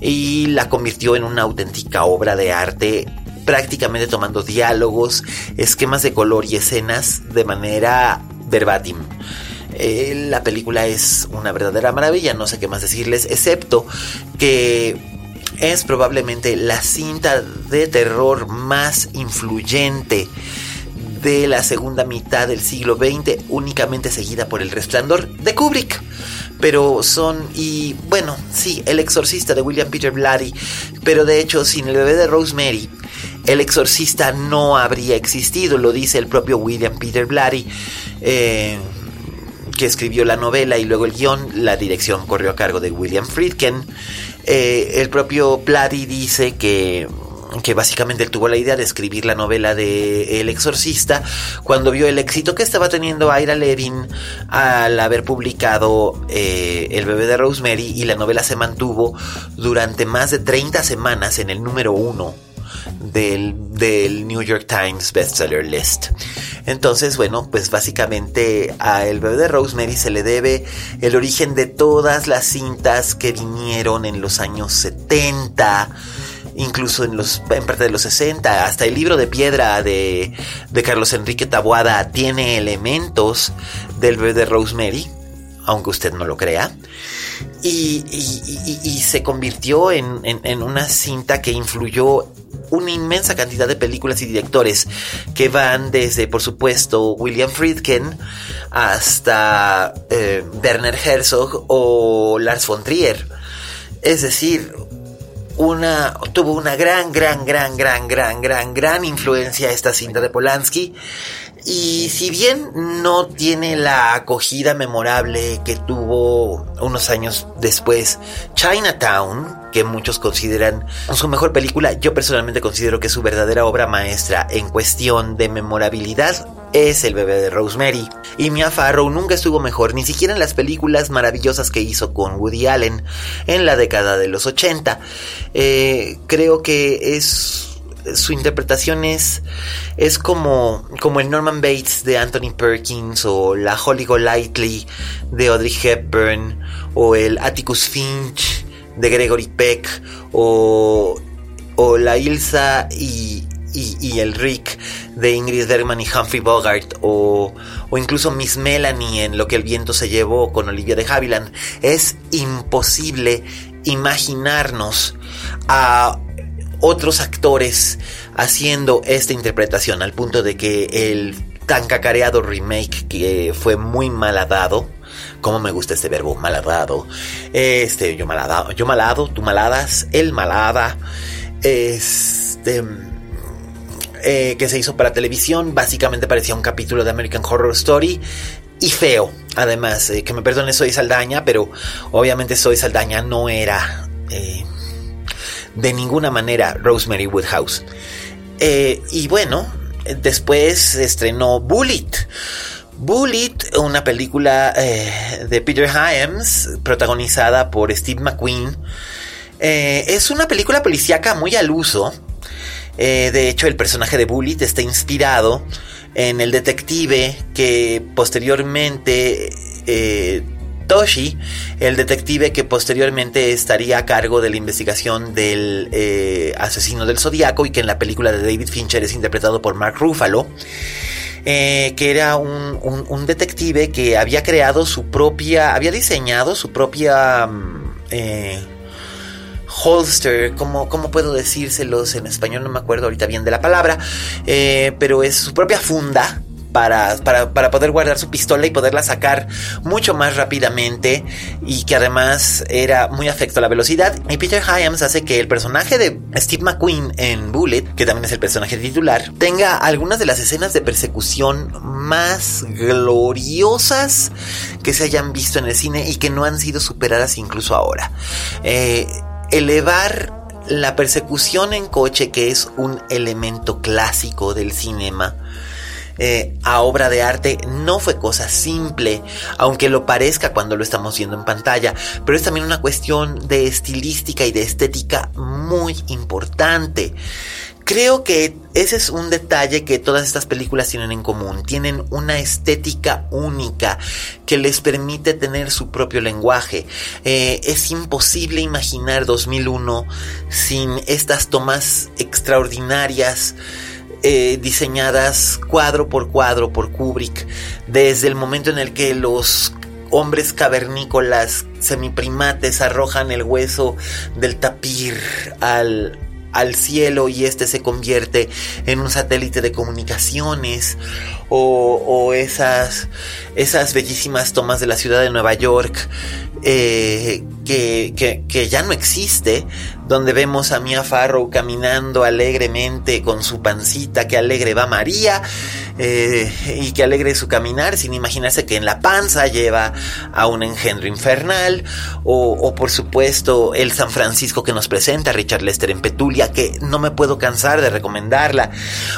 y la convirtió en una auténtica obra de arte prácticamente tomando diálogos, esquemas de color y escenas de manera verbatim. Eh, la película es una verdadera maravilla, no sé qué más decirles, excepto que es probablemente la cinta de terror más influyente de la segunda mitad del siglo XX, únicamente seguida por El Resplandor de Kubrick. Pero son, y bueno, sí, El Exorcista de William Peter Blatty, pero de hecho, sin el bebé de Rosemary, El Exorcista no habría existido, lo dice el propio William Peter Blatty. Eh, que escribió la novela y luego el guion, la dirección corrió a cargo de William Friedkin. Eh, el propio Blatty dice que que básicamente tuvo la idea de escribir la novela de El Exorcista cuando vio el éxito que estaba teniendo Ira Levin al haber publicado eh, El bebé de Rosemary y la novela se mantuvo durante más de 30 semanas en el número uno del, del New York Times bestseller list. Entonces, bueno, pues básicamente a El bebé de Rosemary se le debe el origen de todas las cintas que vinieron en los años 70 incluso en los en parte de los 60 hasta el libro de piedra de, de Carlos Enrique Taboada tiene elementos del de Rosemary aunque usted no lo crea y, y, se convirtió en, en, una cinta que influyó una inmensa cantidad de películas y directores que van desde, por supuesto, William Friedkin hasta eh, Werner Herzog o Lars von Trier. Es decir, una, tuvo una gran, gran, gran, gran, gran, gran, gran influencia esta cinta de Polanski. Y si bien no tiene la acogida memorable que tuvo unos años después Chinatown, que muchos consideran su mejor película, yo personalmente considero que su verdadera obra maestra en cuestión de memorabilidad es El bebé de Rosemary. Y Mia Farrow nunca estuvo mejor, ni siquiera en las películas maravillosas que hizo con Woody Allen en la década de los 80. Eh, creo que es su interpretación es, es como, como el Norman Bates de Anthony Perkins o la Holly Golightly de Audrey Hepburn o el Atticus Finch de Gregory Peck o, o la Ilsa y, y, el Rick de Ingrid Bergman y Humphrey Bogart o, o, incluso Miss Melanie en Lo que el viento se llevó con Olivia de Havilland. Es imposible imaginarnos a otros actores haciendo esta interpretación al punto de que el tan cacareado remake que fue muy malhadado como me gusta este verbo, malhadado. Este, yo malhadado, yo malado, tú maladas, él malada. Este. Eh, que se hizo para televisión, básicamente parecía un capítulo de American Horror Story y feo. Además, eh, que me perdone, soy Saldaña, pero obviamente soy Saldaña no era eh, de ninguna manera Rosemary Woodhouse. y bueno, después estrenó Bullet Bullet, una película eh, de Peter Hyams, protagonizada por Steve McQueen. Eh, es una película policíaca muy al uso. Eh, de hecho, el personaje de Bullet está inspirado en el detective que posteriormente Toshi, el detective que posteriormente estaría a cargo de la investigación del asesino del zodiaco y que en la película de David Fincher es interpretado por Mark Ruffalo. Eh, que era un, detective que había creado su propia, había diseñado su propia mm, eh, holster, ¿cómo, ¿cómo, puedo decírselos en español? No me acuerdo ahorita bien de la palabra, eh, pero es su propia funda para, para, poder guardar su pistola y poderla sacar mucho más rápidamente y que además era muy afecto a la velocidad. Y Peter Hyams hace que el personaje de Steve McQueen en Bullet, que también es el personaje titular, tenga algunas de las escenas de persecución más gloriosas que se hayan visto en el cine y que no han sido superadas incluso ahora. Eh, elevar la persecución en coche, que es un elemento clásico del cinema, eh, a obra de arte no fue cosa simple, aunque lo parezca cuando lo estamos viendo en pantalla, pero es también una cuestión de estilística y de estética muy importante. Creo que ese es un detalle que todas estas películas tienen en común. Tienen una estética única que les permite tener su propio lenguaje. Eh, es imposible imaginar 2001 sin estas tomas extraordinarias. Eh, diseñadas cuadro por cuadro por Kubrick, desde el momento en el que los hombres cavernícolas semiprimates arrojan el hueso del tapir al, al cielo y este se convierte en un satélite de comunicaciones o, esas, esas bellísimas tomas de la ciudad de Nueva York eh, que, que, ya no existe, donde vemos a Mia Farrow caminando alegremente con su pancita, que alegre va María, eh, y que alegre su caminar, sin imaginarse que en la panza lleva a un engendro infernal, o por supuesto el San Francisco que nos presenta Richard Lester en Petulia, que no me puedo cansar de recomendarla,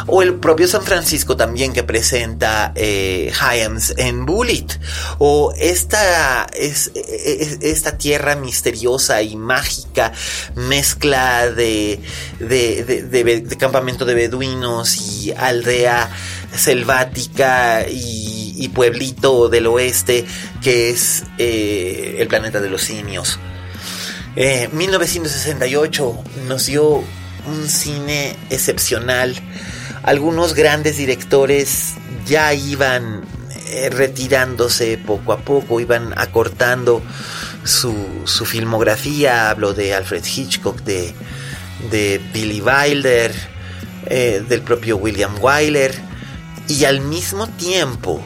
o el propio San Francisco también que presenta eh, Hyams en Bullet, o esta, es, esta tierra misteriosa y mágica, mezcla de, de, campamento de beduinos y aldea selvática y, pueblito del oeste que es eh, el planeta de los simios. 1968 eh, nos dio un cine excepcional. Algunos grandes directores ya iban eh, retirándose poco a poco, iban acortando su, su filmografía. Hablo de Alfred Hitchcock, de, de Billy Wilder, eh, del propio William Wyler. Y al mismo tiempo,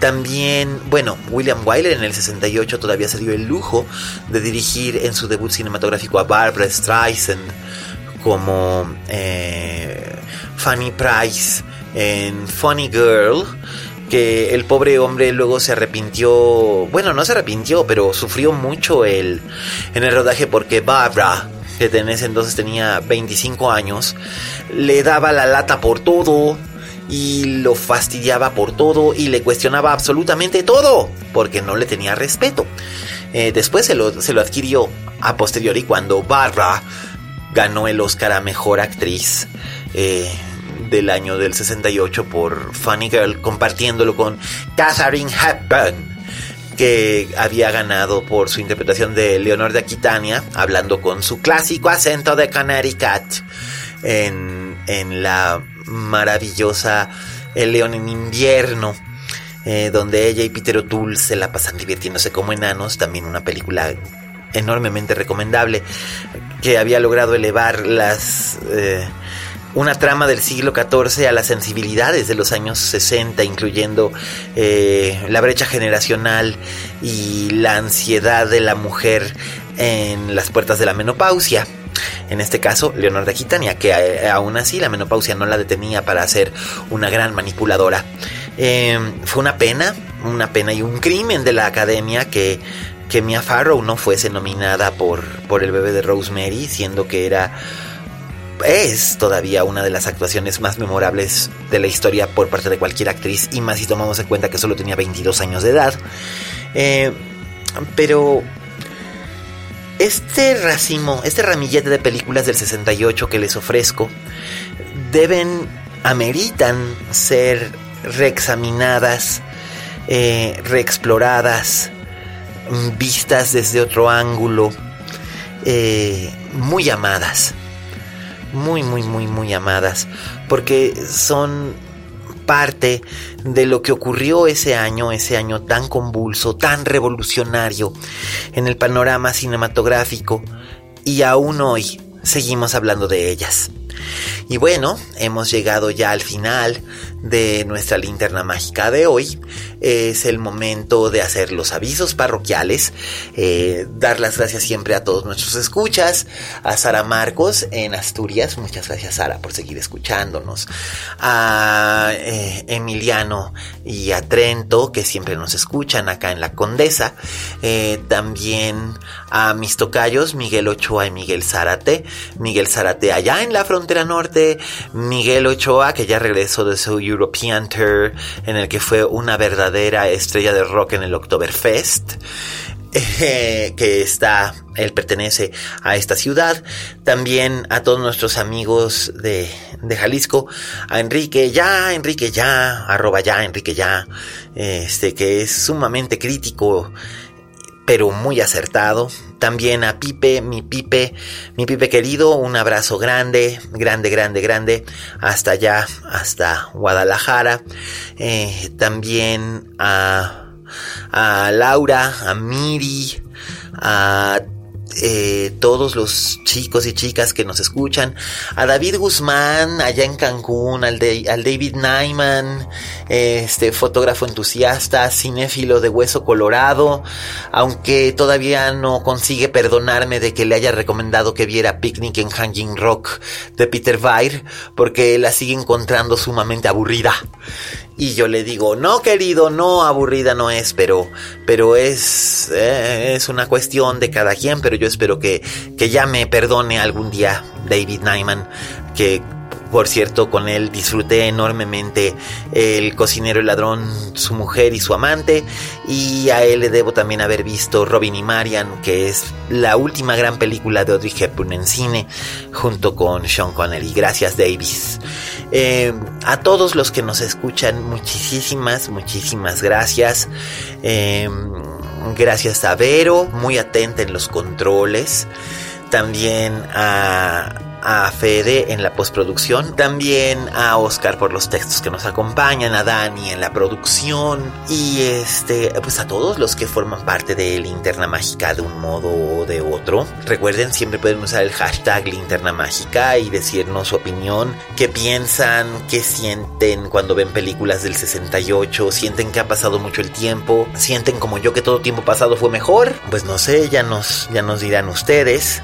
también, bueno, William Wyler en el 68 todavía se dio el lujo de dirigir en su debut cinematográfico a Barbara Streisand como eh, Fanny Price en Funny Girl que el pobre hombre luego se arrepintió, bueno, no se arrepintió, pero sufrió mucho el, en el rodaje porque Barbara, que en ese entonces tenía 25 años, le daba la lata por todo y lo fastidiaba por todo y le cuestionaba absolutamente todo porque no le tenía respeto. Eh, después se lo, se lo adquirió a posteriori cuando Barbara ganó el Oscar a Mejor Actriz. Eh, del año del 68 por Funny Girl, compartiéndolo con Catherine Hepburn que había ganado por su interpretación de Leonor de Aquitania, hablando con su clásico acento de Connecticut en, en la maravillosa El León en invierno, eh, donde ella y Peter O'Toole se la pasan divirtiéndose como enanos, también una película enormemente recomendable que había logrado elevar las... Eh, una trama del siglo XIV a las sensibilidades de los años 60, incluyendo eh, la brecha generacional y la ansiedad de la mujer en las puertas de la menopausia. En este caso, Leonor de que eh, aún así la menopausia no la detenía para ser una gran manipuladora. Eh, fue una pena, una pena y un crimen de la academia que, que Mia Farrow no fuese nominada por, por el bebé de Rosemary, siendo que era es todavía una de las actuaciones más memorables de la historia por parte de cualquier actriz, y más si tomamos en cuenta que solo tenía 22 años de edad. Eh, pero este racimo, este ramillete de películas del 68 que les ofrezco, deben, ameritan ser reexaminadas, eh, reexploradas, vistas desde otro ángulo, eh, muy amadas muy, muy, muy, muy amadas, porque son parte de lo que ocurrió ese año, ese año tan convulso, tan revolucionario en el panorama cinematográfico, y aún hoy seguimos hablando de ellas. Y bueno, hemos llegado ya al final de nuestra linterna mágica de hoy. Es el momento de hacer los avisos parroquiales, eh, dar las gracias siempre a todos nuestros escuchas, a Sara Marcos en Asturias, muchas gracias Sara por seguir escuchándonos, a eh, Emiliano y a Trento que siempre nos escuchan acá en la Condesa, eh, también a mis tocayos Miguel Ochoa y Miguel Zárate, Miguel Zárate allá en la frontera norte, Miguel Ochoa que ya regresó de su European Tour en el que fue una verdadera estrella de rock en el Oktoberfest. Que está, él pertenece a esta ciudad, también a todos nuestros amigos de, de Jalisco, a Enrique ya, Enrique ya, arroba ya, Enrique ya, este que es sumamente crítico pero muy acertado. También a Pipe, mi Pipe, mi Pipe querido, un abrazo grande, grande, grande, grande, hasta allá, hasta Guadalajara. Eh, también a, a Laura, a Miri, a eh, todos los chicos y chicas que nos escuchan, a David Guzmán allá en Cancún, al, David Nyman, este fotógrafo entusiasta, cinéfilo de hueso colorado, aunque todavía no consigue perdonarme de que le haya recomendado que viera Picnic en Hanging Rock de Peter Weir, porque la sigue encontrando sumamente aburrida. Y yo le digo, no querido, no, aburrida no es, pero, pero es, eh, es una cuestión de cada quien, pero yo espero que, que ya me perdone algún día David Nyman, que por cierto, con él disfruté enormemente El cocinero y ladrón, su mujer y su amante. Y a él le debo también haber visto Robin y Marian, que es la última gran película de Audrey Hepburn en cine, junto con Sean Connery. Gracias, Davis. Eh, a todos los que nos escuchan, muchísimas, muchísimas gracias. Eh, gracias a Vero, muy atenta en los controles. También a a Fede en la postproducción, también a Oscar por los textos que nos acompañan, a Dani en la producción y este, pues a todos los que forman parte de Linterna Mágica de un modo o de otro. Recuerden, siempre pueden usar el hashtag Linterna Mágica y decirnos su opinión, qué piensan, qué sienten cuando ven películas del 68, sienten que ha pasado mucho el tiempo, sienten como yo que todo tiempo pasado fue mejor, pues no sé, ya nos, ya nos dirán ustedes.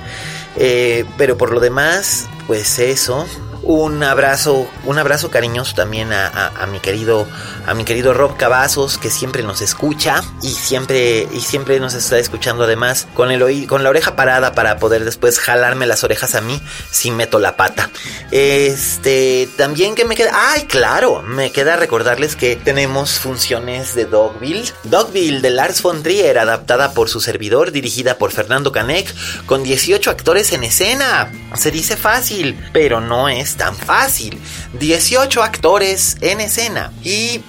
Eh, pero por lo demás, pues eso, un abrazo, un abrazo cariñoso también a, mi querido, a mi querido Rob Cavazos, que siempre nos escucha y siempre, y siempre nos está escuchando además con el con la oreja parada para poder después jalarme las orejas a mí si meto la pata. Este, también que me queda, ay, claro, me queda recordarles que tenemos funciones de Dogville, Dogville de Lars von Trier, adaptada por su servidor, dirigida por Fernando Canek, con 18 actores en escena. Se dice fácil, pero no es tan fácil. 18 actores en escena. Y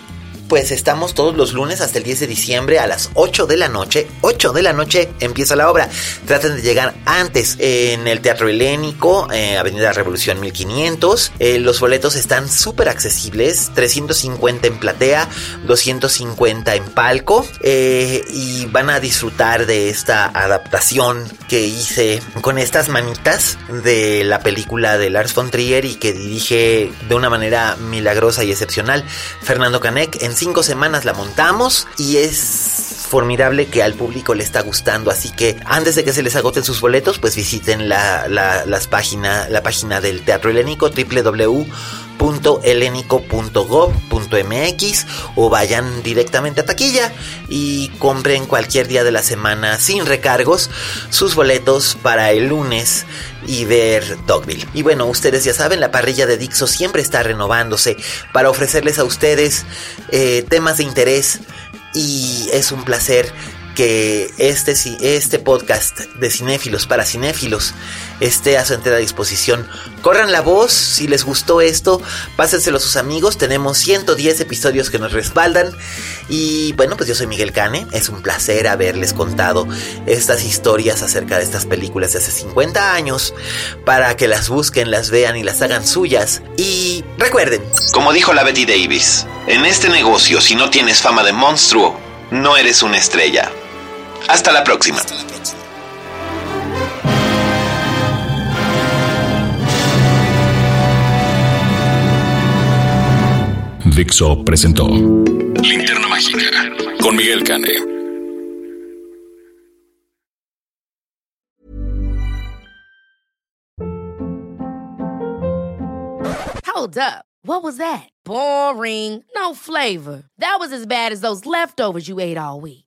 pues estamos todos los lunes hasta el 10 de diciembre a las 8 de la noche. 8 de la noche empieza la obra. Traten de llegar antes en el Teatro Helénico, eh, Avenida Revolución 1500. Eh, los boletos están súper accesibles. 350 en platea, 250 en palco. Eh, y van a disfrutar de esta adaptación que hice con estas manitas de la película de Lars von Trier y que dirige de una manera milagrosa y excepcional Fernando Canek cinco semanas la montamos y es formidable que al público le está gustando. Así que antes de que se les agoten sus boletos, pues visiten la, las página, la página del Teatro Helénico www.helenico.gov.mx o vayan directamente a taquilla y compren cualquier día de la semana sin recargos sus boletos para el lunes y ver Dogville. Y bueno, ustedes ya saben, la parrilla de Dixo siempre está renovándose para ofrecerles a ustedes eh, temas de interés y es un placer que este, este podcast de cinéfilos para cinéfilos esté a su entera disposición. Corran la voz, si les gustó esto, pásenselo a sus amigos. Tenemos 110 episodios que nos respaldan. Y bueno, pues yo soy Miguel Cane. Es un placer haberles contado estas historias acerca de estas películas de hace 50 años para que las busquen, las vean y las hagan suyas. Y recuerden, como dijo la Betty Davis, en este negocio si no tienes fama de monstruo, no eres una estrella. Hasta la próxima. Dixo presentó Linterna Mágica con Miguel Cane. Hold up. What was that? Boring. No flavor. That was as bad as those leftovers you ate all week.